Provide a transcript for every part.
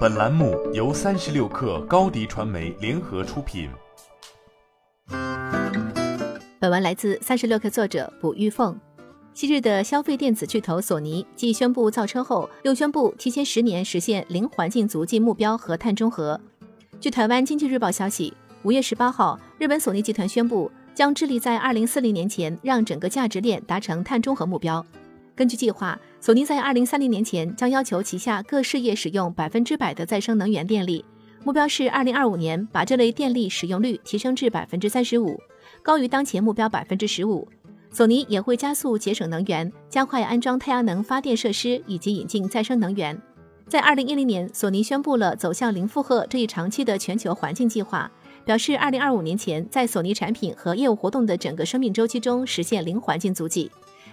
本栏目由三十六氪高低传媒联合出品。本文来自三十六氪作者卜玉凤。昔日的消费电子巨头索尼继宣布造车后，又宣布提前十年实现零环境足迹目标和碳中和。据台湾经济日报消息，五月十八号，日本索尼集团宣布将致力在二零四零年前让整个价值链达成碳中和目标。根据计划，索尼在二零三零年前将要求旗下各事业使用百分之百的再生能源电力，目标是二零二五年把这类电力使用率提升至百分之三十五，高于当前目标百分之十五。索尼也会加速节省能源，加快安装太阳能发电设施以及引进再生能源。在二零一零年，索尼宣布了走向零负荷这一长期的全球环境计划，表示二零二五年前在索尼产品和业务活动的整个生命周期中实现零环境足迹。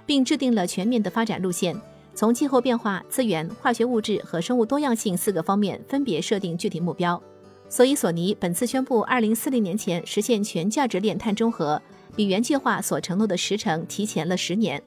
并制定了全面的发展路线，从气候变化、资源、化学物质和生物多样性四个方面分别设定具体目标。所以，索尼本次宣布二零四零年前实现全价值链碳中和，比原计划所承诺的时程提前了十年。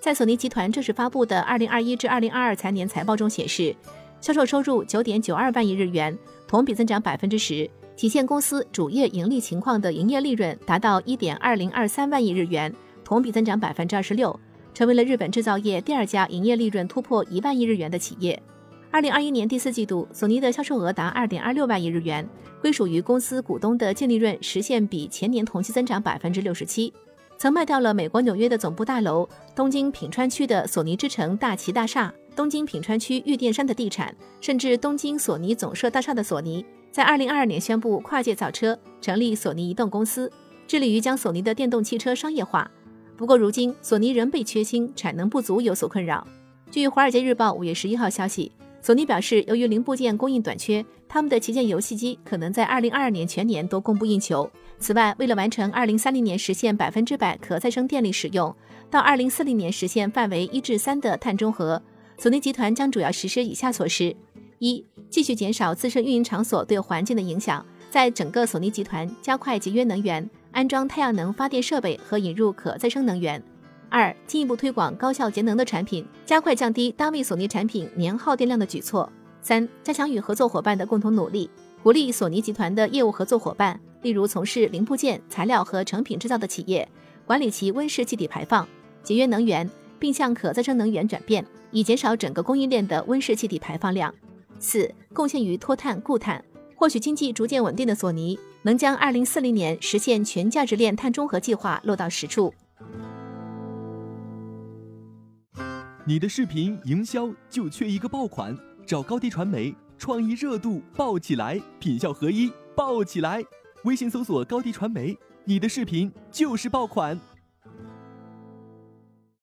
在索尼集团正式发布的二零二一至二零二二财年财报中显示，销售收入九点九二万亿日元，同比增长百分之十，体现公司主业盈利情况的营业利润达到一点二零二三万亿日元，同比增长百分之二十六。成为了日本制造业第二家营业利润突破一万亿日元的企业。二零二一年第四季度，索尼的销售额达二点二六万亿日元，归属于公司股东的净利润实现比前年同期增长百分之六十七。曾卖掉了美国纽约的总部大楼、东京品川区的索尼之城大崎大厦、东京品川区玉电山的地产，甚至东京索尼总社大厦的索尼，在二零二二年宣布跨界造车，成立索尼移动公司，致力于将索尼的电动汽车商业化。不过，如今索尼仍被缺芯、产能不足有所困扰。据《华尔街日报》五月十一号消息，索尼表示，由于零部件供应短缺，他们的旗舰游戏机可能在二零二二年全年都供不应求。此外，为了完成二零三零年实现百分之百可再生电力使用，到二零四零年实现范围一至三的碳中和，索尼集团将主要实施以下措施：一、继续减少自身运营场所对环境的影响，在整个索尼集团加快节约能源。安装太阳能发电设备和引入可再生能源。二、进一步推广高效节能的产品，加快降低单位索尼产品年耗电量的举措。三、加强与合作伙伴的共同努力，鼓励索尼集团的业务合作伙伴，例如从事零部件、材料和成品制造的企业，管理其温室气体排放，节约能源，并向可再生能源转变，以减少整个供应链的温室气体排放量。四、贡献于脱碳固碳。或许经济逐渐稳定的索尼能将二零四零年实现全价值链碳中和计划落到实处。你的视频营销就缺一个爆款，找高低传媒，创意热度爆起来，品效合一爆起来。微信搜索高低传媒，你的视频就是爆款。